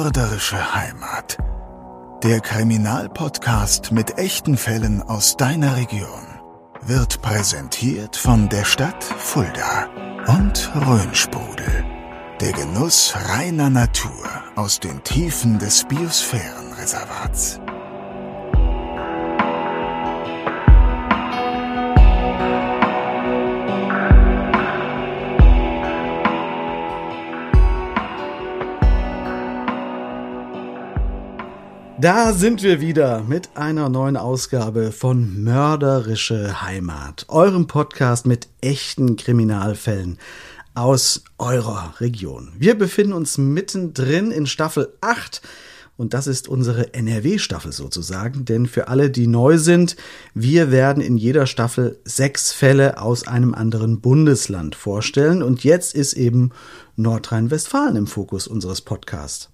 Mörderische Heimat. Der Kriminalpodcast mit echten Fällen aus deiner Region wird präsentiert von der Stadt Fulda und Rhönsprudel. Der Genuss reiner Natur aus den Tiefen des Biosphärenreservats. Da sind wir wieder mit einer neuen Ausgabe von Mörderische Heimat, eurem Podcast mit echten Kriminalfällen aus eurer Region. Wir befinden uns mittendrin in Staffel 8 und das ist unsere NRW-Staffel sozusagen, denn für alle, die neu sind, wir werden in jeder Staffel sechs Fälle aus einem anderen Bundesland vorstellen und jetzt ist eben Nordrhein-Westfalen im Fokus unseres Podcasts.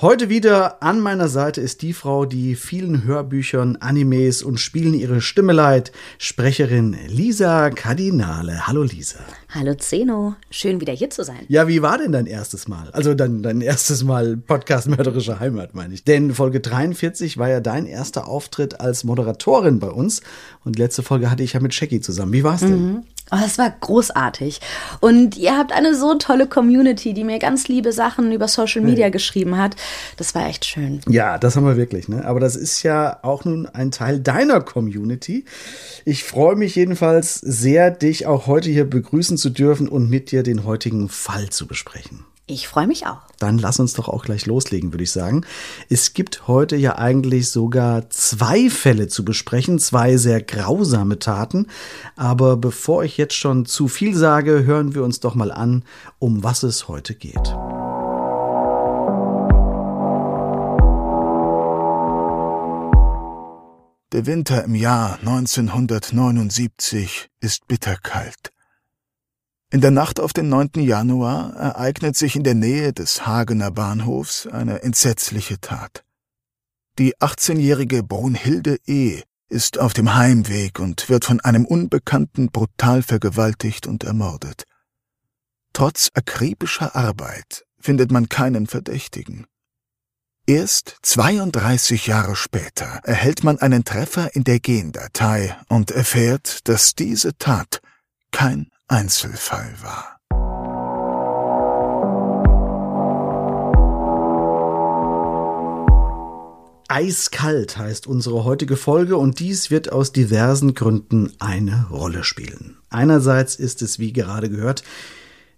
Heute wieder an meiner Seite ist die Frau, die vielen Hörbüchern, Animes und Spielen ihre Stimme leiht, Sprecherin Lisa Kardinale. Hallo Lisa. Hallo Zeno, schön wieder hier zu sein. Ja, wie war denn dein erstes Mal? Also dein, dein erstes Mal Podcast Mörderische Heimat, meine ich. Denn Folge 43 war ja dein erster Auftritt als Moderatorin bei uns und letzte Folge hatte ich ja mit Shaggy zusammen. Wie war's denn? Mhm. Oh, es war großartig. Und ihr habt eine so tolle Community, die mir ganz liebe Sachen über Social Media hey. geschrieben hat. Das war echt schön. Ja, das haben wir wirklich. Ne? Aber das ist ja auch nun ein Teil deiner Community. Ich freue mich jedenfalls sehr, dich auch heute hier begrüßen zu dürfen und mit dir den heutigen Fall zu besprechen. Ich freue mich auch. Dann lass uns doch auch gleich loslegen, würde ich sagen. Es gibt heute ja eigentlich sogar zwei Fälle zu besprechen, zwei sehr grausame Taten. Aber bevor ich jetzt schon zu viel sage, hören wir uns doch mal an, um was es heute geht. Der Winter im Jahr 1979 ist bitterkalt. In der Nacht auf den 9. Januar ereignet sich in der Nähe des Hagener Bahnhofs eine entsetzliche Tat. Die 18-jährige Brunhilde E. ist auf dem Heimweg und wird von einem Unbekannten brutal vergewaltigt und ermordet. Trotz akribischer Arbeit findet man keinen Verdächtigen. Erst 32 Jahre später erhält man einen Treffer in der Gendatei und erfährt, dass diese Tat kein Einzelfall war. Eiskalt heißt unsere heutige Folge und dies wird aus diversen Gründen eine Rolle spielen. Einerseits ist es, wie gerade gehört,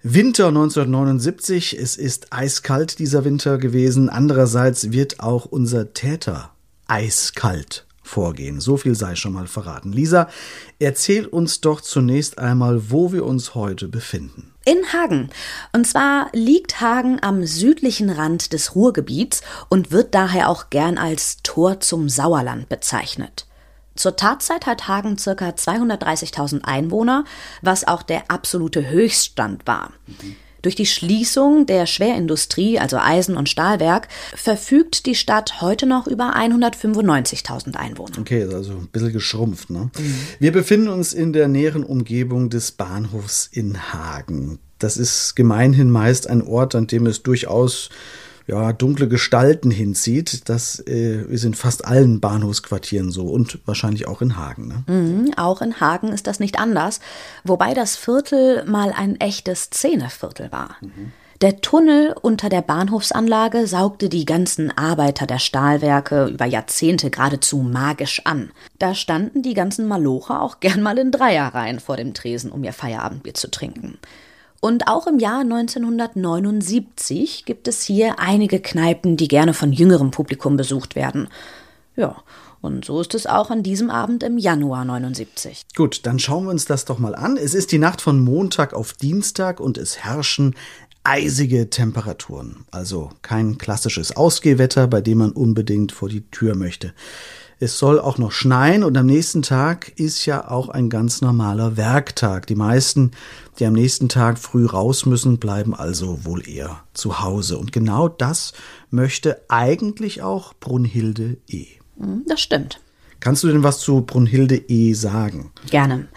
Winter 1979. Es ist eiskalt dieser Winter gewesen. Andererseits wird auch unser Täter eiskalt vorgehen. So viel sei schon mal verraten. Lisa, erzähl uns doch zunächst einmal, wo wir uns heute befinden. In Hagen. Und zwar liegt Hagen am südlichen Rand des Ruhrgebiets und wird daher auch gern als Tor zum Sauerland bezeichnet. Zur Tatzeit hat Hagen ca. 230.000 Einwohner, was auch der absolute Höchststand war. Mhm. Durch die Schließung der Schwerindustrie, also Eisen- und Stahlwerk, verfügt die Stadt heute noch über 195.000 Einwohner. Okay, also ein bisschen geschrumpft. Ne? Mhm. Wir befinden uns in der näheren Umgebung des Bahnhofs in Hagen. Das ist gemeinhin meist ein Ort, an dem es durchaus ja, dunkle Gestalten hinzieht. Das äh, ist in fast allen Bahnhofsquartieren so und wahrscheinlich auch in Hagen. Ne? Mhm, auch in Hagen ist das nicht anders, wobei das Viertel mal ein echtes Szeneviertel war. Mhm. Der Tunnel unter der Bahnhofsanlage saugte die ganzen Arbeiter der Stahlwerke über Jahrzehnte geradezu magisch an. Da standen die ganzen Malocher auch gern mal in Dreierreihen vor dem Tresen, um ihr Feierabendbier zu trinken. Und auch im Jahr 1979 gibt es hier einige Kneipen, die gerne von jüngerem Publikum besucht werden. Ja, und so ist es auch an diesem Abend im Januar 79. Gut, dann schauen wir uns das doch mal an. Es ist die Nacht von Montag auf Dienstag und es herrschen eisige Temperaturen. Also kein klassisches Ausgehwetter, bei dem man unbedingt vor die Tür möchte. Es soll auch noch schneien und am nächsten Tag ist ja auch ein ganz normaler Werktag. Die meisten, die am nächsten Tag früh raus müssen, bleiben also wohl eher zu Hause. Und genau das möchte eigentlich auch Brunhilde E. Hm, das stimmt. Kannst du denn was zu Brunhilde E sagen? Gerne.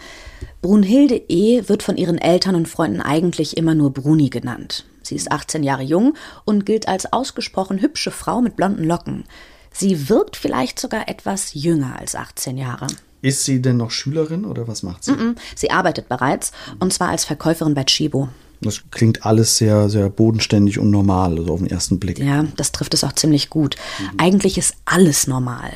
Brunhilde E. wird von ihren Eltern und Freunden eigentlich immer nur Bruni genannt. Sie ist 18 Jahre jung und gilt als ausgesprochen hübsche Frau mit blonden Locken. Sie wirkt vielleicht sogar etwas jünger als 18 Jahre. Ist sie denn noch Schülerin oder was macht sie? Mm -mm, sie arbeitet bereits und zwar als Verkäuferin bei Chibo. Das klingt alles sehr, sehr bodenständig und normal, also auf den ersten Blick. Ja, das trifft es auch ziemlich gut. Mhm. Eigentlich ist alles normal.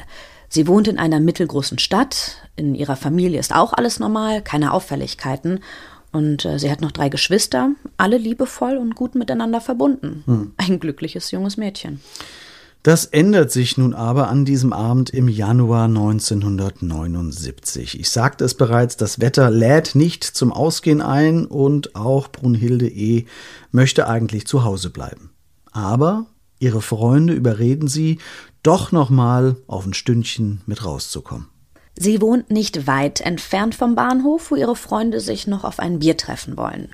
Sie wohnt in einer mittelgroßen Stadt, in ihrer Familie ist auch alles normal, keine Auffälligkeiten. Und äh, sie hat noch drei Geschwister, alle liebevoll und gut miteinander verbunden. Mhm. Ein glückliches junges Mädchen. Das ändert sich nun aber an diesem Abend im Januar 1979. Ich sagte es bereits, das Wetter lädt nicht zum Ausgehen ein und auch Brunhilde E. möchte eigentlich zu Hause bleiben. Aber ihre Freunde überreden sie, doch nochmal auf ein Stündchen mit rauszukommen. Sie wohnt nicht weit entfernt vom Bahnhof, wo ihre Freunde sich noch auf ein Bier treffen wollen.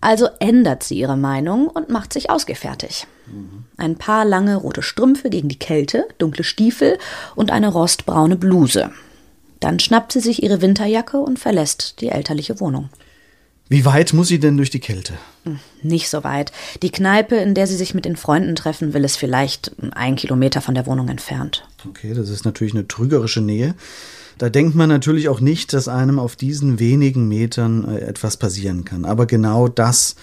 Also ändert sie ihre Meinung und macht sich ausgefertigt. Ein paar lange rote Strümpfe gegen die Kälte, dunkle Stiefel und eine rostbraune Bluse. Dann schnappt sie sich ihre Winterjacke und verlässt die elterliche Wohnung. Wie weit muss sie denn durch die Kälte? Hm, nicht so weit. Die Kneipe, in der sie sich mit den Freunden treffen will, ist vielleicht ein Kilometer von der Wohnung entfernt. Okay, das ist natürlich eine trügerische Nähe. Da denkt man natürlich auch nicht, dass einem auf diesen wenigen Metern äh, etwas passieren kann. Aber genau das,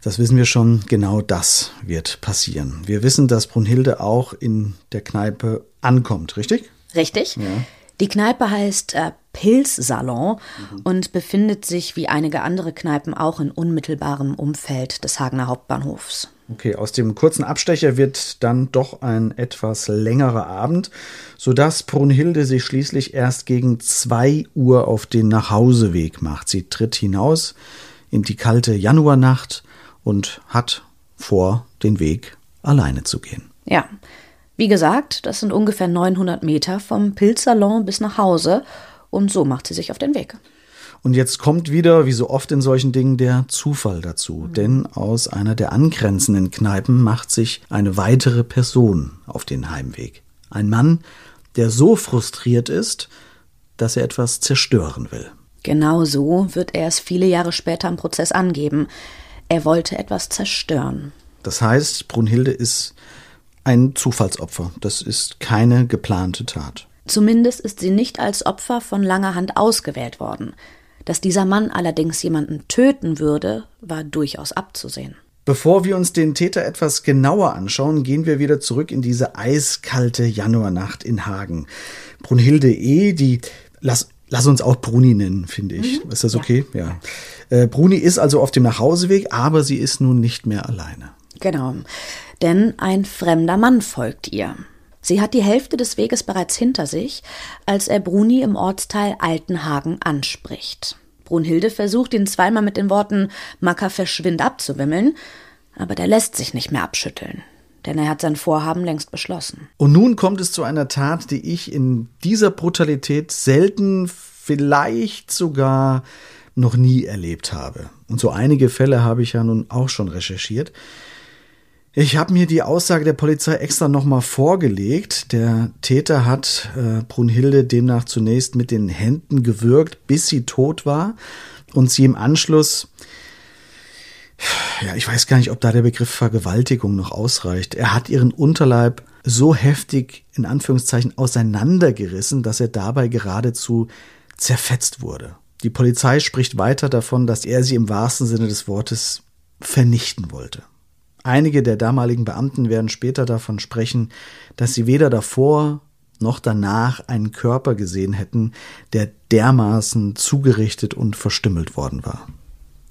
das wissen wir schon, genau das wird passieren. Wir wissen, dass Brunhilde auch in der Kneipe ankommt, richtig? Richtig. Ja. Die Kneipe heißt äh, Pilzsalon mhm. und befindet sich wie einige andere Kneipen auch in unmittelbarem Umfeld des Hagener Hauptbahnhofs. Okay, aus dem kurzen Abstecher wird dann doch ein etwas längerer Abend, sodass Brunhilde sich schließlich erst gegen zwei Uhr auf den Nachhauseweg macht. Sie tritt hinaus in die kalte Januarnacht und hat vor, den Weg alleine zu gehen. Ja, wie gesagt, das sind ungefähr 900 Meter vom Pilzsalon bis nach Hause und so macht sie sich auf den Weg. Und jetzt kommt wieder, wie so oft in solchen Dingen, der Zufall dazu. Mhm. Denn aus einer der angrenzenden Kneipen macht sich eine weitere Person auf den Heimweg. Ein Mann, der so frustriert ist, dass er etwas zerstören will. Genau so wird er es viele Jahre später im Prozess angeben. Er wollte etwas zerstören. Das heißt, Brunhilde ist ein Zufallsopfer. Das ist keine geplante Tat. Zumindest ist sie nicht als Opfer von langer Hand ausgewählt worden. Dass dieser Mann allerdings jemanden töten würde, war durchaus abzusehen. Bevor wir uns den Täter etwas genauer anschauen, gehen wir wieder zurück in diese eiskalte Januarnacht in Hagen. Brunhilde E., die lass, lass uns auch Bruni nennen, finde ich. Mhm. Ist das okay? Ja. ja. Äh, Bruni ist also auf dem Nachhauseweg, aber sie ist nun nicht mehr alleine. Genau. Denn ein fremder Mann folgt ihr. Sie hat die Hälfte des Weges bereits hinter sich, als er Bruni im Ortsteil Altenhagen anspricht. Brunhilde versucht ihn zweimal mit den Worten Macker verschwind abzuwimmeln, aber der lässt sich nicht mehr abschütteln, denn er hat sein Vorhaben längst beschlossen. Und nun kommt es zu einer Tat, die ich in dieser Brutalität selten, vielleicht sogar noch nie erlebt habe. Und so einige Fälle habe ich ja nun auch schon recherchiert. Ich habe mir die Aussage der Polizei extra nochmal vorgelegt. Der Täter hat äh, Brunhilde demnach zunächst mit den Händen gewürgt, bis sie tot war und sie im Anschluss ja, ich weiß gar nicht, ob da der Begriff Vergewaltigung noch ausreicht. Er hat ihren Unterleib so heftig in Anführungszeichen auseinandergerissen, dass er dabei geradezu zerfetzt wurde. Die Polizei spricht weiter davon, dass er sie im wahrsten Sinne des Wortes vernichten wollte. Einige der damaligen Beamten werden später davon sprechen, dass sie weder davor noch danach einen Körper gesehen hätten, der dermaßen zugerichtet und verstümmelt worden war.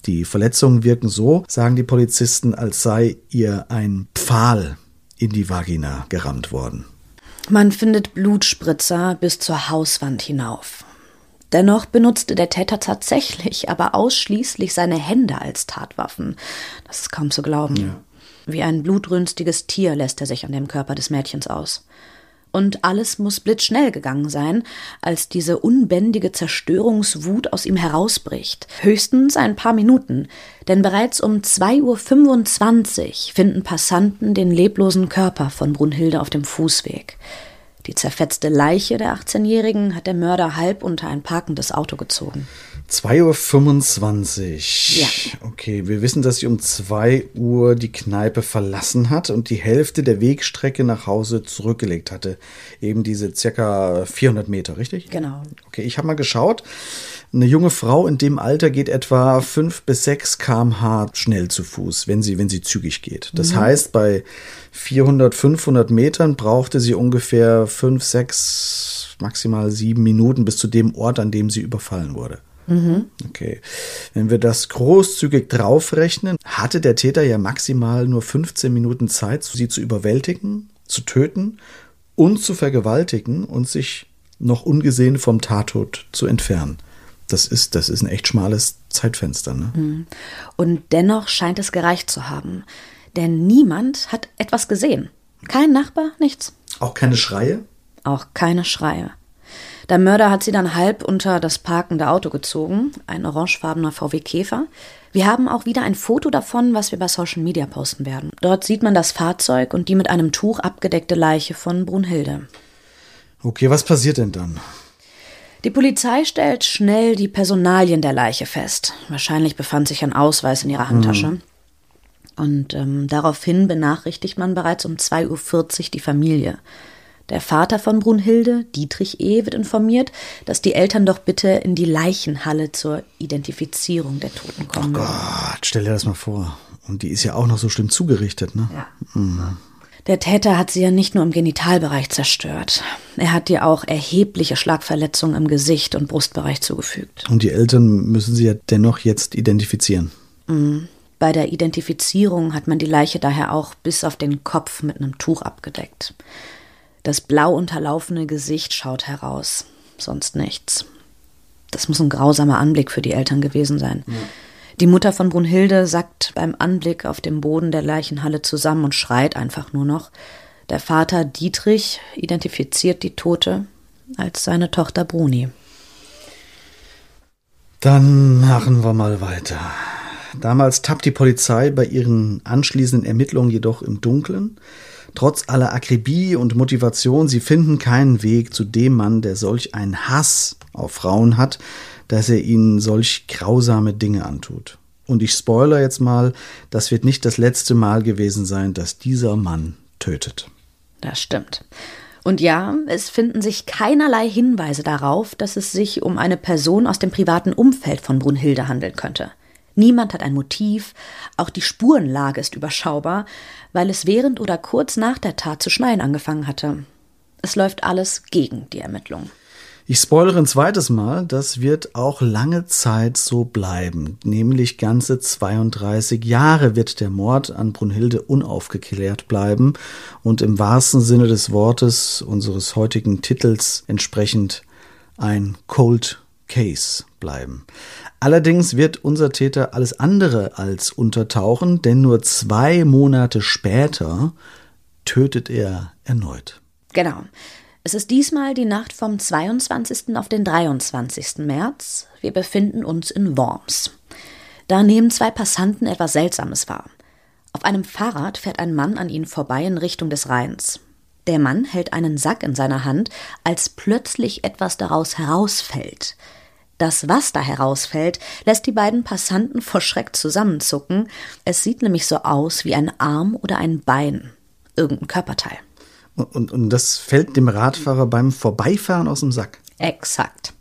Die Verletzungen wirken so, sagen die Polizisten, als sei ihr ein Pfahl in die Vagina gerammt worden. Man findet Blutspritzer bis zur Hauswand hinauf. Dennoch benutzte der Täter tatsächlich aber ausschließlich seine Hände als Tatwaffen. Das ist kaum zu glauben. Ja. Wie ein blutrünstiges Tier lässt er sich an dem Körper des Mädchens aus. Und alles muss blitzschnell gegangen sein, als diese unbändige Zerstörungswut aus ihm herausbricht. Höchstens ein paar Minuten, denn bereits um 2.25 Uhr finden Passanten den leblosen Körper von Brunhilde auf dem Fußweg. Die zerfetzte Leiche der 18-Jährigen hat der Mörder halb unter ein parkendes Auto gezogen. 2.25 Uhr. Ja. Okay, wir wissen, dass sie um 2 Uhr die Kneipe verlassen hat und die Hälfte der Wegstrecke nach Hause zurückgelegt hatte. Eben diese circa 400 Meter, richtig? Genau. Okay, ich habe mal geschaut. Eine junge Frau in dem Alter geht etwa 5 bis 6 kmh schnell zu Fuß, wenn sie, wenn sie zügig geht. Das mhm. heißt, bei 400, 500 Metern brauchte sie ungefähr 5, 6, maximal 7 Minuten bis zu dem Ort, an dem sie überfallen wurde. Mhm. Okay. Wenn wir das großzügig draufrechnen, hatte der Täter ja maximal nur 15 Minuten Zeit, sie zu überwältigen, zu töten und zu vergewaltigen und sich noch ungesehen vom Tatort zu entfernen. Das ist, das ist ein echt schmales Zeitfenster. Ne? Mhm. Und dennoch scheint es gereicht zu haben. Denn niemand hat etwas gesehen. Kein Nachbar, nichts. Auch keine Schreie? Auch keine Schreie. Der Mörder hat sie dann halb unter das parkende Auto gezogen, ein orangefarbener VW Käfer. Wir haben auch wieder ein Foto davon, was wir bei Social Media posten werden. Dort sieht man das Fahrzeug und die mit einem Tuch abgedeckte Leiche von Brunhilde. Okay, was passiert denn dann? Die Polizei stellt schnell die Personalien der Leiche fest. Wahrscheinlich befand sich ein Ausweis in ihrer Handtasche. Mhm. Und ähm, daraufhin benachrichtigt man bereits um 2.40 Uhr die Familie. Der Vater von Brunhilde, Dietrich E., wird informiert, dass die Eltern doch bitte in die Leichenhalle zur Identifizierung der Toten kommen. Oh Gott, stell dir das mal vor. Und die ist ja auch noch so schlimm zugerichtet, ne? Ja. Mhm. Der Täter hat sie ja nicht nur im Genitalbereich zerstört. Er hat ihr auch erhebliche Schlagverletzungen im Gesicht und Brustbereich zugefügt. Und die Eltern müssen sie ja dennoch jetzt identifizieren. Mhm. Bei der Identifizierung hat man die Leiche daher auch bis auf den Kopf mit einem Tuch abgedeckt. Das blau unterlaufene Gesicht schaut heraus, sonst nichts. Das muss ein grausamer Anblick für die Eltern gewesen sein. Ja. Die Mutter von Brunhilde sackt beim Anblick auf dem Boden der Leichenhalle zusammen und schreit einfach nur noch. Der Vater Dietrich identifiziert die Tote als seine Tochter Bruni. Dann machen wir mal weiter. Damals tappt die Polizei bei ihren anschließenden Ermittlungen jedoch im Dunkeln. Trotz aller Akribie und Motivation, sie finden keinen Weg zu dem Mann, der solch einen Hass auf Frauen hat, dass er ihnen solch grausame Dinge antut. Und ich spoiler jetzt mal, das wird nicht das letzte Mal gewesen sein, dass dieser Mann tötet. Das stimmt. Und ja, es finden sich keinerlei Hinweise darauf, dass es sich um eine Person aus dem privaten Umfeld von Brunhilde handeln könnte. Niemand hat ein Motiv, auch die Spurenlage ist überschaubar, weil es während oder kurz nach der Tat zu schneien angefangen hatte. Es läuft alles gegen die Ermittlung. Ich spoilere ein zweites Mal, das wird auch lange Zeit so bleiben. Nämlich ganze 32 Jahre wird der Mord an Brunhilde unaufgeklärt bleiben und im wahrsten Sinne des Wortes unseres heutigen Titels entsprechend ein Cold Case bleiben. Allerdings wird unser Täter alles andere als untertauchen, denn nur zwei Monate später tötet er erneut. Genau. Es ist diesmal die Nacht vom 22. auf den 23. März. Wir befinden uns in Worms. Da nehmen zwei Passanten etwas Seltsames wahr. Auf einem Fahrrad fährt ein Mann an ihnen vorbei in Richtung des Rheins. Der Mann hält einen Sack in seiner Hand, als plötzlich etwas daraus herausfällt. Das, was da herausfällt, lässt die beiden Passanten vor Schreck zusammenzucken. Es sieht nämlich so aus wie ein Arm oder ein Bein. Irgendein Körperteil. Und, und, und das fällt dem Radfahrer beim Vorbeifahren aus dem Sack. Exakt.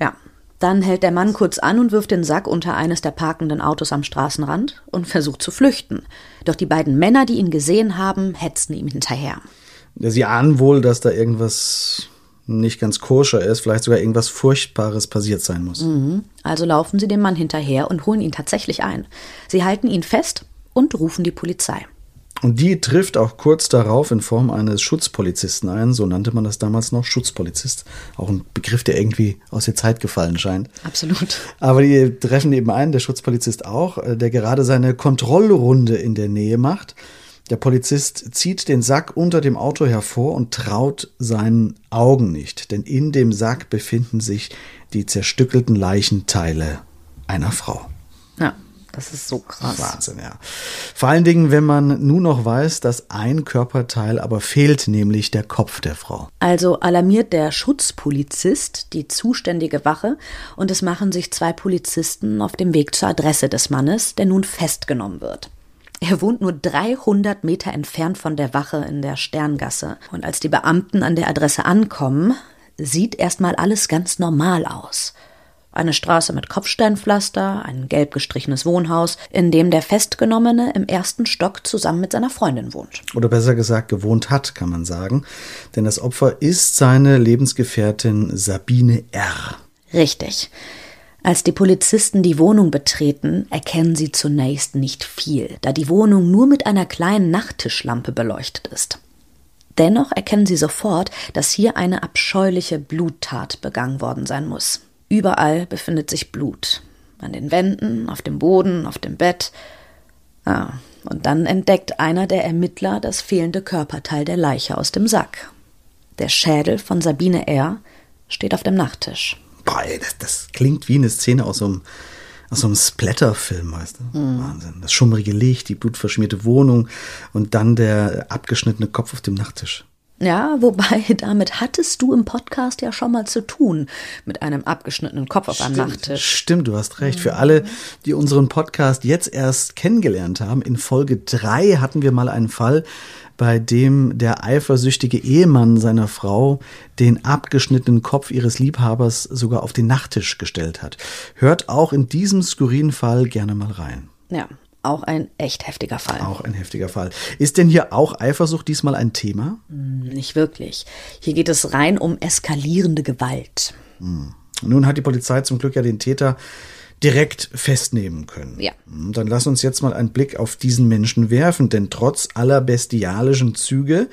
Ja. Dann hält der Mann kurz an und wirft den Sack unter eines der parkenden Autos am Straßenrand und versucht zu flüchten. Doch die beiden Männer, die ihn gesehen haben, hetzen ihm hinterher. Sie ahnen wohl, dass da irgendwas nicht ganz koscher ist, vielleicht sogar irgendwas Furchtbares passiert sein muss. Mhm. Also laufen sie dem Mann hinterher und holen ihn tatsächlich ein. Sie halten ihn fest und rufen die Polizei. Und die trifft auch kurz darauf in Form eines Schutzpolizisten ein, so nannte man das damals noch, Schutzpolizist. Auch ein Begriff, der irgendwie aus der Zeit gefallen scheint. Absolut. Aber die treffen eben ein, der Schutzpolizist auch, äh, der gerade seine Kontrollrunde in der Nähe macht. Der Polizist zieht den Sack unter dem Auto hervor und traut seinen Augen nicht, denn in dem Sack befinden sich die zerstückelten Leichenteile einer Frau. Ja, das ist so krass. Wahnsinn, ja. Vor allen Dingen, wenn man nun noch weiß, dass ein Körperteil aber fehlt, nämlich der Kopf der Frau. Also alarmiert der Schutzpolizist die zuständige Wache und es machen sich zwei Polizisten auf dem Weg zur Adresse des Mannes, der nun festgenommen wird. Er wohnt nur 300 Meter entfernt von der Wache in der Sterngasse. Und als die Beamten an der Adresse ankommen, sieht erstmal alles ganz normal aus. Eine Straße mit Kopfsteinpflaster, ein gelb gestrichenes Wohnhaus, in dem der Festgenommene im ersten Stock zusammen mit seiner Freundin wohnt. Oder besser gesagt gewohnt hat, kann man sagen. Denn das Opfer ist seine Lebensgefährtin Sabine R. Richtig. Als die Polizisten die Wohnung betreten, erkennen sie zunächst nicht viel, da die Wohnung nur mit einer kleinen Nachttischlampe beleuchtet ist. Dennoch erkennen sie sofort, dass hier eine abscheuliche Bluttat begangen worden sein muss. Überall befindet sich Blut. An den Wänden, auf dem Boden, auf dem Bett. Ah, und dann entdeckt einer der Ermittler das fehlende Körperteil der Leiche aus dem Sack. Der Schädel von Sabine R. steht auf dem Nachttisch. Boah, ey, das, das klingt wie eine Szene aus so einem, aus so einem Splatter-Film, weißt du? Mhm. Wahnsinn. Das schummrige Licht, die blutverschmierte Wohnung und dann der abgeschnittene Kopf auf dem Nachttisch. Ja, wobei damit hattest du im Podcast ja schon mal zu tun, mit einem abgeschnittenen Kopf auf einem Nachttisch. Stimmt, du hast recht. Für alle, die unseren Podcast jetzt erst kennengelernt haben, in Folge drei hatten wir mal einen Fall, bei dem der eifersüchtige Ehemann seiner Frau den abgeschnittenen Kopf ihres Liebhabers sogar auf den Nachttisch gestellt hat. Hört auch in diesem skurrilen Fall gerne mal rein. Ja, auch ein echt heftiger Fall. Auch ein heftiger Fall. Ist denn hier auch Eifersucht diesmal ein Thema? Nicht wirklich. Hier geht es rein um eskalierende Gewalt. Hm. Nun hat die Polizei zum Glück ja den Täter direkt festnehmen können. Ja. Dann lass uns jetzt mal einen Blick auf diesen Menschen werfen, denn trotz aller bestialischen Züge,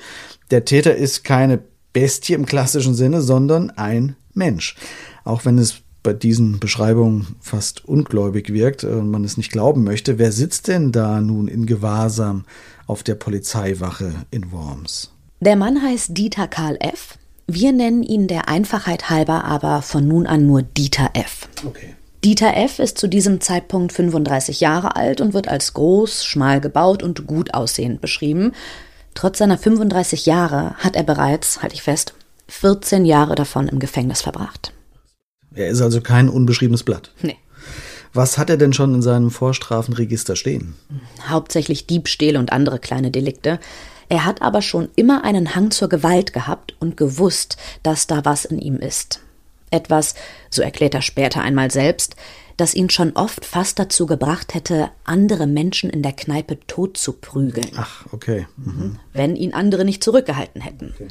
der Täter ist keine Bestie im klassischen Sinne, sondern ein Mensch. Auch wenn es bei diesen Beschreibungen fast ungläubig wirkt und man es nicht glauben möchte, wer sitzt denn da nun in Gewahrsam auf der Polizeiwache in Worms? Der Mann heißt Dieter Karl F. Wir nennen ihn der Einfachheit halber aber von nun an nur Dieter F. Okay. Dieter F. ist zu diesem Zeitpunkt 35 Jahre alt und wird als groß, schmal gebaut und gut aussehend beschrieben. Trotz seiner 35 Jahre hat er bereits, halte ich fest, 14 Jahre davon im Gefängnis verbracht. Er ist also kein unbeschriebenes Blatt. Nee. Was hat er denn schon in seinem Vorstrafenregister stehen? Hauptsächlich Diebstähle und andere kleine Delikte. Er hat aber schon immer einen Hang zur Gewalt gehabt und gewusst, dass da was in ihm ist. Etwas, so erklärt er später einmal selbst, das ihn schon oft fast dazu gebracht hätte, andere Menschen in der Kneipe tot zu prügeln. Ach, okay. Mhm. Wenn ihn andere nicht zurückgehalten hätten. Okay.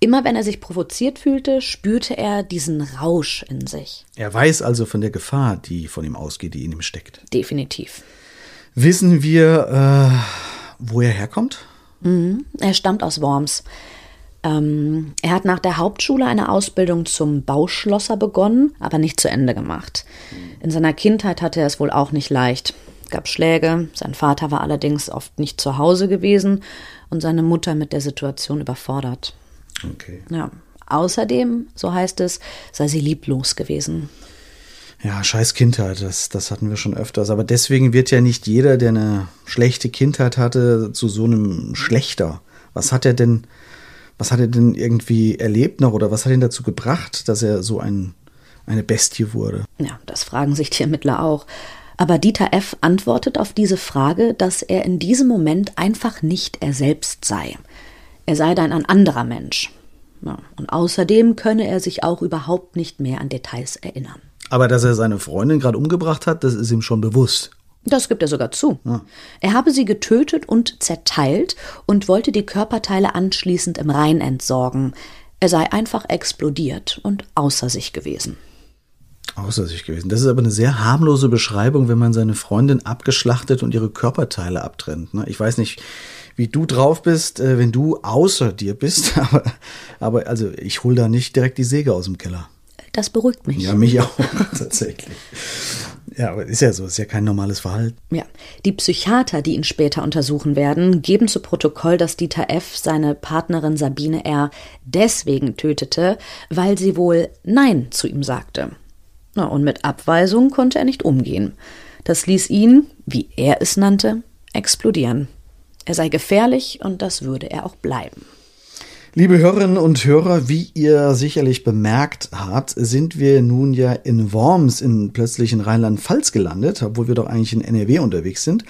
Immer wenn er sich provoziert fühlte, spürte er diesen Rausch in sich. Er weiß also von der Gefahr, die von ihm ausgeht, die in ihm steckt. Definitiv. Wissen wir, äh, wo er herkommt? Mhm. Er stammt aus Worms. Ähm, er hat nach der Hauptschule eine Ausbildung zum Bauschlosser begonnen, aber nicht zu Ende gemacht. In seiner Kindheit hatte er es wohl auch nicht leicht. Es gab Schläge, sein Vater war allerdings oft nicht zu Hause gewesen und seine Mutter mit der Situation überfordert. Okay. Ja. Außerdem, so heißt es, sei sie lieblos gewesen. Ja, scheiß Kindheit, das, das hatten wir schon öfters. Aber deswegen wird ja nicht jeder, der eine schlechte Kindheit hatte, zu so einem Schlechter. Was hat er denn, was hat er denn irgendwie erlebt noch oder was hat ihn dazu gebracht, dass er so ein, eine Bestie wurde? Ja, das fragen sich die Ermittler auch. Aber Dieter F. antwortet auf diese Frage, dass er in diesem Moment einfach nicht er selbst sei. Er sei dann ein anderer Mensch. Ja, und außerdem könne er sich auch überhaupt nicht mehr an Details erinnern. Aber dass er seine Freundin gerade umgebracht hat, das ist ihm schon bewusst. Das gibt er sogar zu. Ja. Er habe sie getötet und zerteilt und wollte die Körperteile anschließend im Rhein entsorgen. Er sei einfach explodiert und außer sich gewesen. Außer sich gewesen. Das ist aber eine sehr harmlose Beschreibung, wenn man seine Freundin abgeschlachtet und ihre Körperteile abtrennt. Ne? Ich weiß nicht, wie du drauf bist, äh, wenn du außer dir bist, aber, aber also ich hole da nicht direkt die Säge aus dem Keller. Das beruhigt mich. Ja, mich auch, tatsächlich. Ja, aber ist ja so, ist ja kein normales Verhalten. Ja. Die Psychiater, die ihn später untersuchen werden, geben zu Protokoll, dass Dieter F. seine Partnerin Sabine R. deswegen tötete, weil sie wohl Nein zu ihm sagte. Na, und mit Abweisung konnte er nicht umgehen. Das ließ ihn, wie er es nannte, explodieren. Er sei gefährlich und das würde er auch bleiben. Liebe Hörerinnen und Hörer, wie ihr sicherlich bemerkt habt, sind wir nun ja in Worms in plötzlich in Rheinland-Pfalz gelandet, obwohl wir doch eigentlich in NRW unterwegs sind.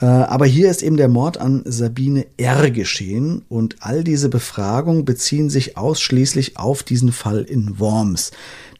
Äh, aber hier ist eben der Mord an Sabine R. geschehen und all diese Befragungen beziehen sich ausschließlich auf diesen Fall in Worms.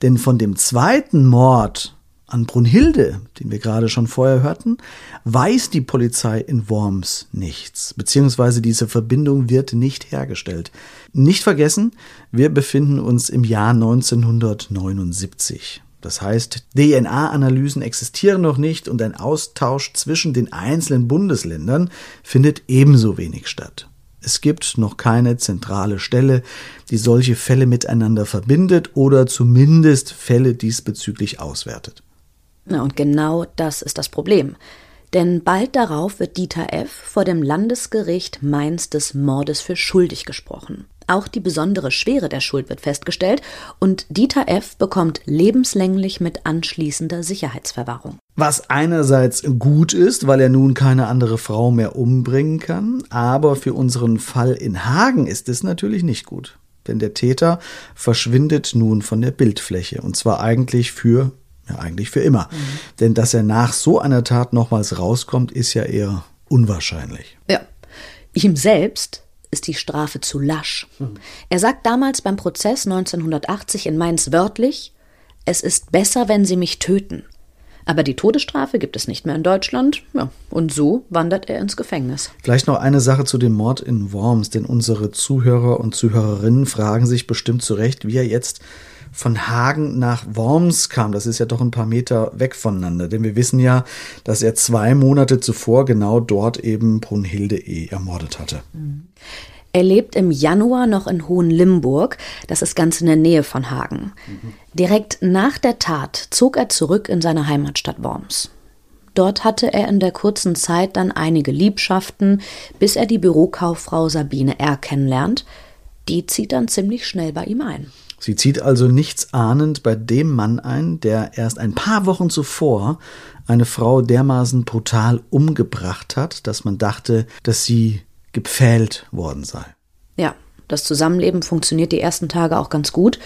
Denn von dem zweiten Mord an Brunhilde, den wir gerade schon vorher hörten, weiß die Polizei in Worms nichts, beziehungsweise diese Verbindung wird nicht hergestellt. Nicht vergessen, wir befinden uns im Jahr 1979. Das heißt, DNA-Analysen existieren noch nicht und ein Austausch zwischen den einzelnen Bundesländern findet ebenso wenig statt. Es gibt noch keine zentrale Stelle, die solche Fälle miteinander verbindet oder zumindest Fälle diesbezüglich auswertet. Und genau das ist das Problem. Denn bald darauf wird Dieter F. vor dem Landesgericht Mainz des Mordes für schuldig gesprochen. Auch die besondere Schwere der Schuld wird festgestellt und Dieter F. bekommt lebenslänglich mit anschließender Sicherheitsverwahrung. Was einerseits gut ist, weil er nun keine andere Frau mehr umbringen kann, aber für unseren Fall in Hagen ist es natürlich nicht gut. Denn der Täter verschwindet nun von der Bildfläche und zwar eigentlich für ja, eigentlich für immer. Mhm. Denn dass er nach so einer Tat nochmals rauskommt, ist ja eher unwahrscheinlich. Ja. Ihm selbst ist die Strafe zu lasch. Mhm. Er sagt damals beim Prozess 1980 in Mainz wörtlich, es ist besser, wenn sie mich töten. Aber die Todesstrafe gibt es nicht mehr in Deutschland. Ja, und so wandert er ins Gefängnis. Vielleicht noch eine Sache zu dem Mord in Worms, denn unsere Zuhörer und Zuhörerinnen fragen sich bestimmt zu Recht, wie er jetzt von Hagen nach Worms kam. Das ist ja doch ein paar Meter weg voneinander, denn wir wissen ja, dass er zwei Monate zuvor genau dort eben Brunhilde E. ermordet hatte. Er lebt im Januar noch in Hohenlimburg, das ist ganz in der Nähe von Hagen. Mhm. Direkt nach der Tat zog er zurück in seine Heimatstadt Worms. Dort hatte er in der kurzen Zeit dann einige Liebschaften, bis er die Bürokauffrau Sabine R. kennenlernt. Die zieht dann ziemlich schnell bei ihm ein. Sie zieht also nichts ahnend bei dem Mann ein, der erst ein paar Wochen zuvor eine Frau dermaßen brutal umgebracht hat, dass man dachte, dass sie gepfählt worden sei. Ja, das Zusammenleben funktioniert die ersten Tage auch ganz gut,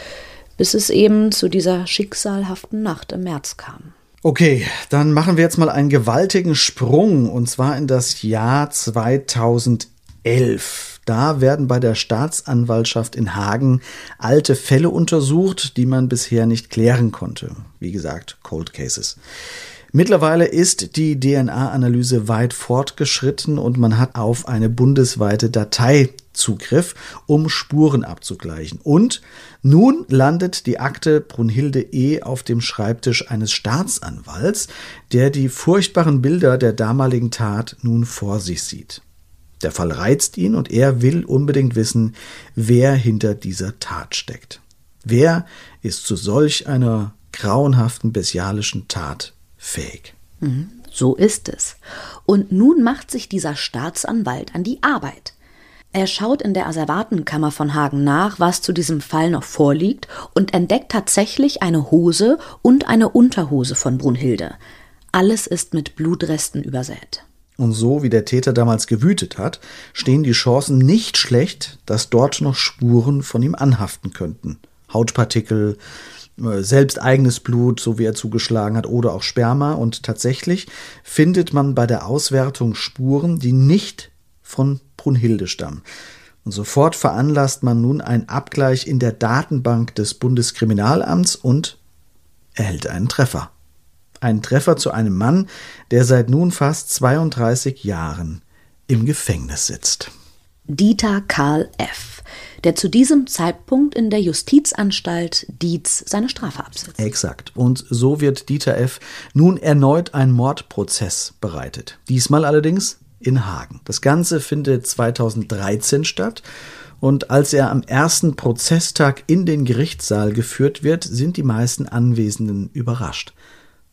bis es eben zu dieser schicksalhaften Nacht im März kam. Okay, dann machen wir jetzt mal einen gewaltigen Sprung und zwar in das Jahr 2011. Da werden bei der Staatsanwaltschaft in Hagen alte Fälle untersucht, die man bisher nicht klären konnte. Wie gesagt, Cold Cases. Mittlerweile ist die DNA-Analyse weit fortgeschritten und man hat auf eine bundesweite Datei Zugriff, um Spuren abzugleichen. Und nun landet die Akte Brunhilde E. auf dem Schreibtisch eines Staatsanwalts, der die furchtbaren Bilder der damaligen Tat nun vor sich sieht. Der Fall reizt ihn und er will unbedingt wissen, wer hinter dieser Tat steckt. Wer ist zu solch einer grauenhaften, bestialischen Tat fähig? Mhm, so ist es. Und nun macht sich dieser Staatsanwalt an die Arbeit. Er schaut in der Asservatenkammer von Hagen nach, was zu diesem Fall noch vorliegt, und entdeckt tatsächlich eine Hose und eine Unterhose von Brunhilde. Alles ist mit Blutresten übersät. Und so wie der Täter damals gewütet hat, stehen die Chancen nicht schlecht, dass dort noch Spuren von ihm anhaften könnten. Hautpartikel, äh, selbst eigenes Blut, so wie er zugeschlagen hat, oder auch Sperma. Und tatsächlich findet man bei der Auswertung Spuren, die nicht von Brunhilde stammen. Und sofort veranlasst man nun einen Abgleich in der Datenbank des Bundeskriminalamts und erhält einen Treffer. Einen Treffer zu einem Mann, der seit nun fast 32 Jahren im Gefängnis sitzt. Dieter Karl F., der zu diesem Zeitpunkt in der Justizanstalt Dietz seine Strafe absitzt. Exakt. Und so wird Dieter F. nun erneut ein Mordprozess bereitet. Diesmal allerdings in Hagen. Das Ganze findet 2013 statt. Und als er am ersten Prozesstag in den Gerichtssaal geführt wird, sind die meisten Anwesenden überrascht.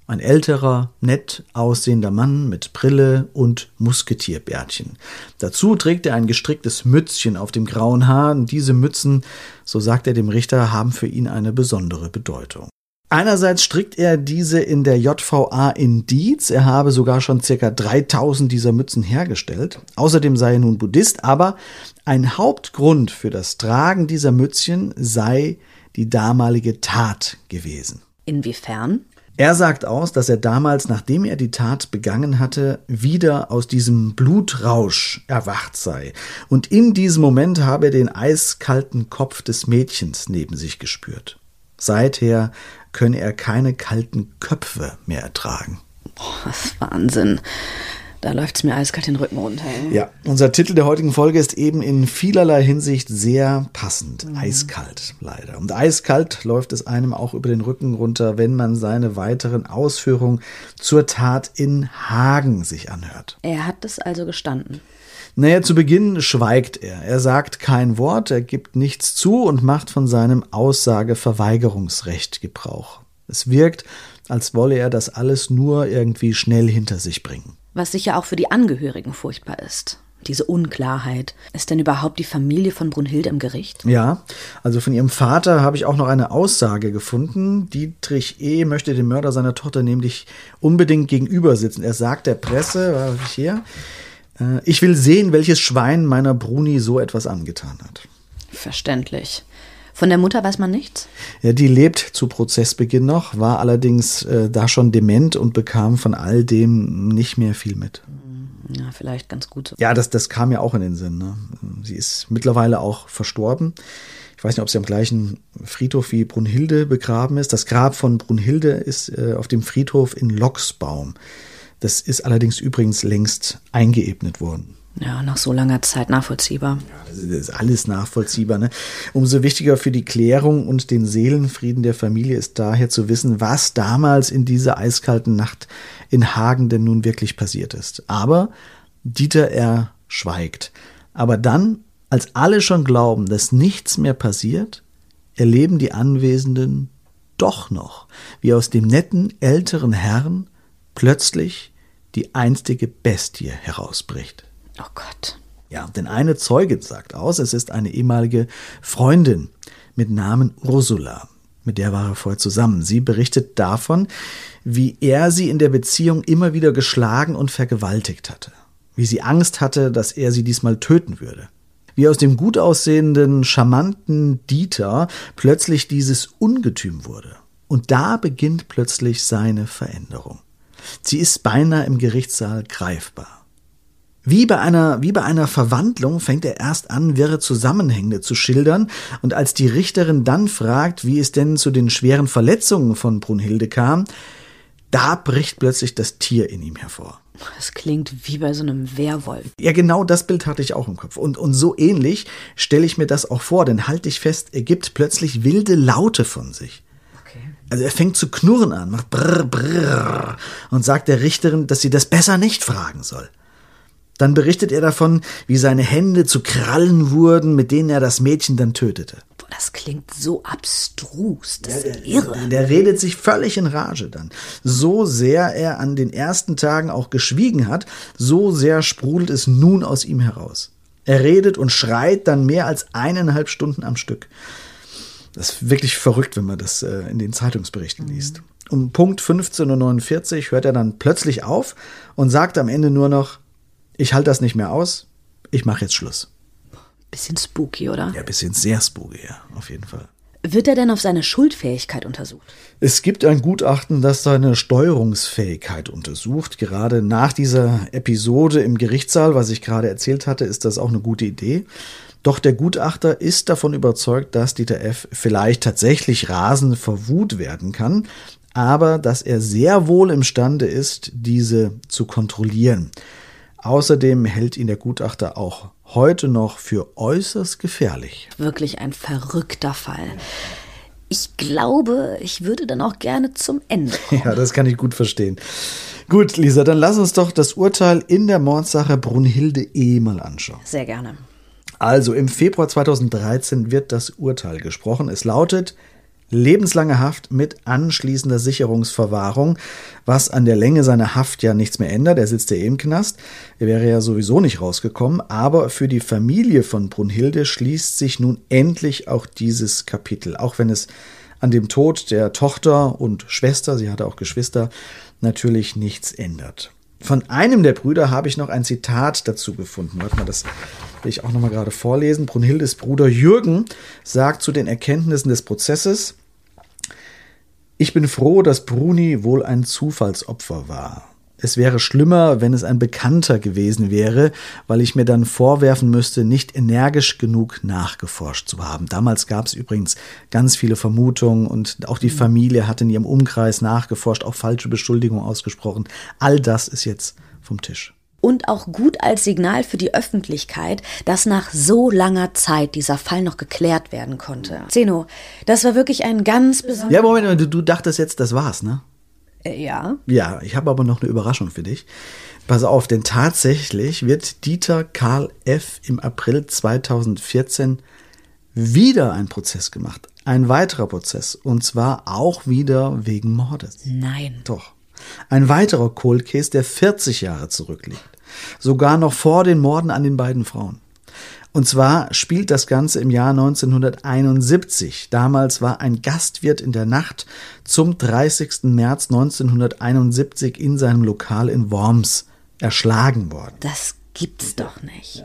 Ein älterer, nett aussehender Mann mit Brille und Musketierbärtchen. Dazu trägt er ein gestricktes Mützchen auf dem grauen Haar. Und diese Mützen, so sagt er dem Richter, haben für ihn eine besondere Bedeutung. Einerseits strickt er diese in der JVA in Dietz. Er habe sogar schon circa 3000 dieser Mützen hergestellt. Außerdem sei er nun Buddhist, aber ein Hauptgrund für das Tragen dieser Mützchen sei die damalige Tat gewesen. Inwiefern? Er sagt aus, dass er damals, nachdem er die Tat begangen hatte, wieder aus diesem Blutrausch erwacht sei. Und in diesem Moment habe er den eiskalten Kopf des Mädchens neben sich gespürt. Seither könne er keine kalten Köpfe mehr ertragen. Boah, was Wahnsinn. Da läuft es mir eiskalt den Rücken runter. Ja, unser Titel der heutigen Folge ist eben in vielerlei Hinsicht sehr passend. Mhm. Eiskalt, leider. Und eiskalt läuft es einem auch über den Rücken runter, wenn man seine weiteren Ausführungen zur Tat in Hagen sich anhört. Er hat es also gestanden. Naja, zu Beginn schweigt er. Er sagt kein Wort, er gibt nichts zu und macht von seinem Aussageverweigerungsrecht Gebrauch. Es wirkt, als wolle er das alles nur irgendwie schnell hinter sich bringen. Was sicher auch für die Angehörigen furchtbar ist. Diese Unklarheit. Ist denn überhaupt die Familie von Brunhilde im Gericht? Ja, also von ihrem Vater habe ich auch noch eine Aussage gefunden. Dietrich E. möchte dem Mörder seiner Tochter nämlich unbedingt gegenüber sitzen. Er sagt der Presse, war ich hier, äh, ich will sehen, welches Schwein meiner Bruni so etwas angetan hat. Verständlich. Von der Mutter weiß man nichts? Ja, die lebt zu Prozessbeginn noch, war allerdings äh, da schon dement und bekam von all dem nicht mehr viel mit. Ja, vielleicht ganz gut. Ja, das, das kam ja auch in den Sinn. Ne? Sie ist mittlerweile auch verstorben. Ich weiß nicht, ob sie am gleichen Friedhof wie Brunhilde begraben ist. Das Grab von Brunhilde ist äh, auf dem Friedhof in Locksbaum. Das ist allerdings übrigens längst eingeebnet worden. Ja, nach so langer Zeit nachvollziehbar. Ja, das ist alles nachvollziehbar. Ne? Umso wichtiger für die Klärung und den Seelenfrieden der Familie ist daher zu wissen, was damals in dieser eiskalten Nacht in Hagen denn nun wirklich passiert ist. Aber Dieter R. schweigt. Aber dann, als alle schon glauben, dass nichts mehr passiert, erleben die Anwesenden doch noch, wie aus dem netten älteren Herrn plötzlich die einstige Bestie herausbricht. Oh Gott. Ja, denn eine Zeugin sagt aus, es ist eine ehemalige Freundin mit Namen Ursula. Mit der war er vorher zusammen. Sie berichtet davon, wie er sie in der Beziehung immer wieder geschlagen und vergewaltigt hatte. Wie sie Angst hatte, dass er sie diesmal töten würde. Wie aus dem gut aussehenden, charmanten Dieter plötzlich dieses Ungetüm wurde. Und da beginnt plötzlich seine Veränderung. Sie ist beinahe im Gerichtssaal greifbar. Wie bei einer, wie bei einer Verwandlung fängt er erst an, wirre Zusammenhänge zu schildern, und als die Richterin dann fragt, wie es denn zu den schweren Verletzungen von Brunhilde kam, da bricht plötzlich das Tier in ihm hervor. Das klingt wie bei so einem Werwolf. Ja, genau das Bild hatte ich auch im Kopf. Und, und so ähnlich stelle ich mir das auch vor, denn halte ich fest, er gibt plötzlich wilde Laute von sich. Also er fängt zu knurren an, macht brrr, brrr und sagt der Richterin, dass sie das besser nicht fragen soll. Dann berichtet er davon, wie seine Hände zu Krallen wurden, mit denen er das Mädchen dann tötete. Das klingt so abstrus, das ja, ist irre. Der, der redet sich völlig in Rage dann. So sehr er an den ersten Tagen auch geschwiegen hat, so sehr sprudelt es nun aus ihm heraus. Er redet und schreit dann mehr als eineinhalb Stunden am Stück. Das ist wirklich verrückt, wenn man das äh, in den Zeitungsberichten mhm. liest. Um Punkt 15.49 Uhr hört er dann plötzlich auf und sagt am Ende nur noch, ich halte das nicht mehr aus, ich mache jetzt Schluss. Bisschen spooky, oder? Ja, bisschen sehr spooky, ja, auf jeden Fall. Wird er denn auf seine Schuldfähigkeit untersucht? Es gibt ein Gutachten, das seine Steuerungsfähigkeit untersucht. Gerade nach dieser Episode im Gerichtssaal, was ich gerade erzählt hatte, ist das auch eine gute Idee. Doch der Gutachter ist davon überzeugt, dass Dieter F. vielleicht tatsächlich rasend vor Wut werden kann, aber dass er sehr wohl imstande ist, diese zu kontrollieren. Außerdem hält ihn der Gutachter auch heute noch für äußerst gefährlich. Wirklich ein verrückter Fall. Ich glaube, ich würde dann auch gerne zum Ende. Kommen. Ja, das kann ich gut verstehen. Gut, Lisa, dann lass uns doch das Urteil in der Mordsache Brunhilde E. mal anschauen. Sehr gerne. Also im Februar 2013 wird das Urteil gesprochen. Es lautet lebenslange Haft mit anschließender Sicherungsverwahrung, was an der Länge seiner Haft ja nichts mehr ändert. Er sitzt ja eh im Knast. Er wäre ja sowieso nicht rausgekommen. Aber für die Familie von Brunhilde schließt sich nun endlich auch dieses Kapitel. Auch wenn es an dem Tod der Tochter und Schwester, sie hatte auch Geschwister, natürlich nichts ändert. Von einem der Brüder habe ich noch ein Zitat dazu gefunden. Warte mal, das will ich auch noch mal gerade vorlesen. Brunhildes Bruder Jürgen sagt zu den Erkenntnissen des Prozesses, ich bin froh, dass Bruni wohl ein Zufallsopfer war. Es wäre schlimmer, wenn es ein Bekannter gewesen wäre, weil ich mir dann vorwerfen müsste, nicht energisch genug nachgeforscht zu haben. Damals gab es übrigens ganz viele Vermutungen und auch die mhm. Familie hat in ihrem Umkreis nachgeforscht, auch falsche Beschuldigungen ausgesprochen. All das ist jetzt vom Tisch und auch gut als Signal für die Öffentlichkeit, dass nach so langer Zeit dieser Fall noch geklärt werden konnte. Zeno, das war wirklich ein ganz besonderer. Ja, Moment, du, du dachtest jetzt, das war's, ne? Äh, ja. Ja, ich habe aber noch eine Überraschung für dich. Pass auf, denn tatsächlich wird Dieter Karl F. im April 2014 wieder ein Prozess gemacht. Ein weiterer Prozess. Und zwar auch wieder wegen Mordes. Nein. Doch. Ein weiterer Cold Case, der 40 Jahre zurückliegt. Sogar noch vor den Morden an den beiden Frauen. Und zwar spielt das Ganze im Jahr 1971. Damals war ein Gastwirt in der Nacht zum 30. März 1971 in seinem Lokal in Worms erschlagen worden. Das gibt's doch nicht.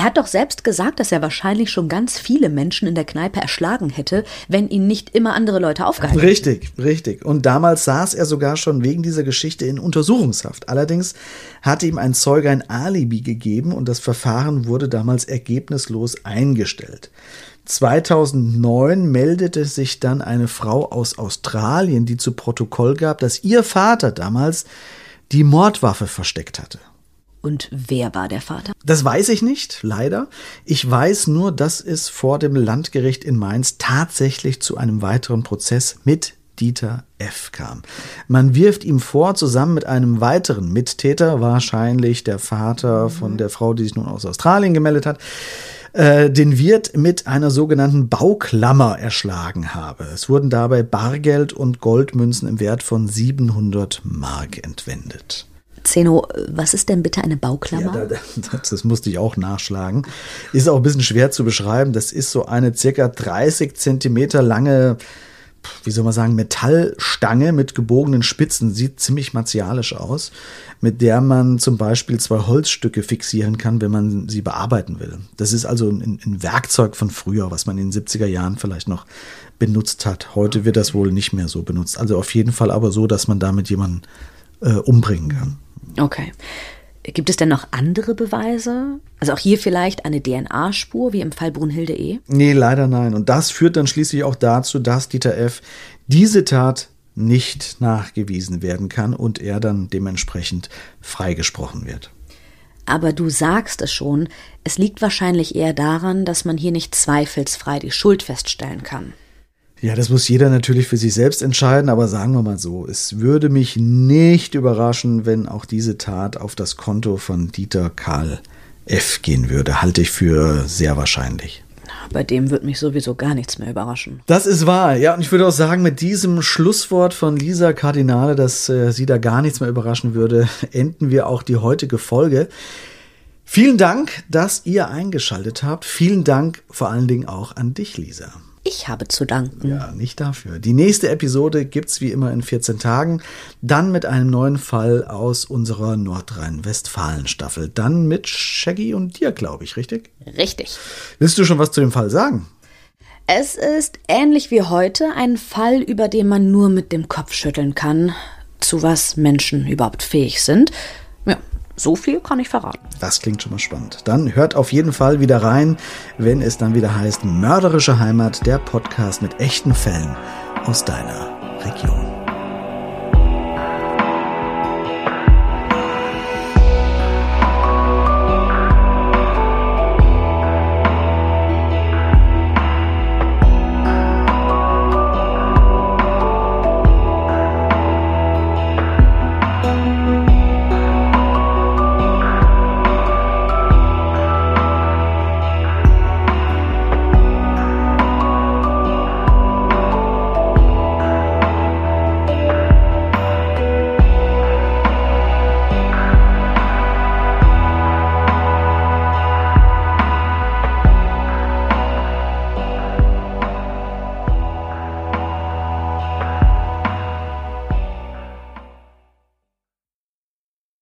Er hat doch selbst gesagt, dass er wahrscheinlich schon ganz viele Menschen in der Kneipe erschlagen hätte, wenn ihn nicht immer andere Leute aufgehalten hätten. Richtig, richtig. Und damals saß er sogar schon wegen dieser Geschichte in Untersuchungshaft. Allerdings hatte ihm ein Zeuge ein Alibi gegeben und das Verfahren wurde damals ergebnislos eingestellt. 2009 meldete sich dann eine Frau aus Australien, die zu Protokoll gab, dass ihr Vater damals die Mordwaffe versteckt hatte. Und wer war der Vater? Das weiß ich nicht, leider. Ich weiß nur, dass es vor dem Landgericht in Mainz tatsächlich zu einem weiteren Prozess mit Dieter F. kam. Man wirft ihm vor, zusammen mit einem weiteren Mittäter, wahrscheinlich der Vater von der Frau, die sich nun aus Australien gemeldet hat, äh, den Wirt mit einer sogenannten Bauklammer erschlagen habe. Es wurden dabei Bargeld und Goldmünzen im Wert von 700 Mark entwendet. Zeno, was ist denn bitte eine Bauklammer? Ja, da, das musste ich auch nachschlagen. Ist auch ein bisschen schwer zu beschreiben. Das ist so eine circa 30 Zentimeter lange, wie soll man sagen, Metallstange mit gebogenen Spitzen. Sieht ziemlich martialisch aus, mit der man zum Beispiel zwei Holzstücke fixieren kann, wenn man sie bearbeiten will. Das ist also ein, ein Werkzeug von früher, was man in den 70er Jahren vielleicht noch benutzt hat. Heute wird das wohl nicht mehr so benutzt. Also auf jeden Fall aber so, dass man damit jemanden äh, umbringen kann. Okay. Gibt es denn noch andere Beweise? Also auch hier vielleicht eine DNA-Spur, wie im Fall Brunhilde E? Nee, leider nein. Und das führt dann schließlich auch dazu, dass Dieter F. diese Tat nicht nachgewiesen werden kann und er dann dementsprechend freigesprochen wird. Aber du sagst es schon, es liegt wahrscheinlich eher daran, dass man hier nicht zweifelsfrei die Schuld feststellen kann. Ja, das muss jeder natürlich für sich selbst entscheiden, aber sagen wir mal so, es würde mich nicht überraschen, wenn auch diese Tat auf das Konto von Dieter Karl F. gehen würde. Halte ich für sehr wahrscheinlich. Bei dem wird mich sowieso gar nichts mehr überraschen. Das ist wahr, ja. Und ich würde auch sagen, mit diesem Schlusswort von Lisa Kardinale, dass äh, sie da gar nichts mehr überraschen würde, enden wir auch die heutige Folge. Vielen Dank, dass ihr eingeschaltet habt. Vielen Dank vor allen Dingen auch an dich, Lisa. Ich habe zu danken. Ja, nicht dafür. Die nächste Episode gibt's wie immer in 14 Tagen. Dann mit einem neuen Fall aus unserer Nordrhein-Westfalen-Staffel. Dann mit Shaggy und dir, glaube ich, richtig? Richtig. Willst du schon was zu dem Fall sagen? Es ist ähnlich wie heute ein Fall, über den man nur mit dem Kopf schütteln kann, zu was Menschen überhaupt fähig sind. So viel kann ich verraten. Das klingt schon mal spannend. Dann hört auf jeden Fall wieder rein, wenn es dann wieder heißt Mörderische Heimat, der Podcast mit echten Fällen aus deiner Region.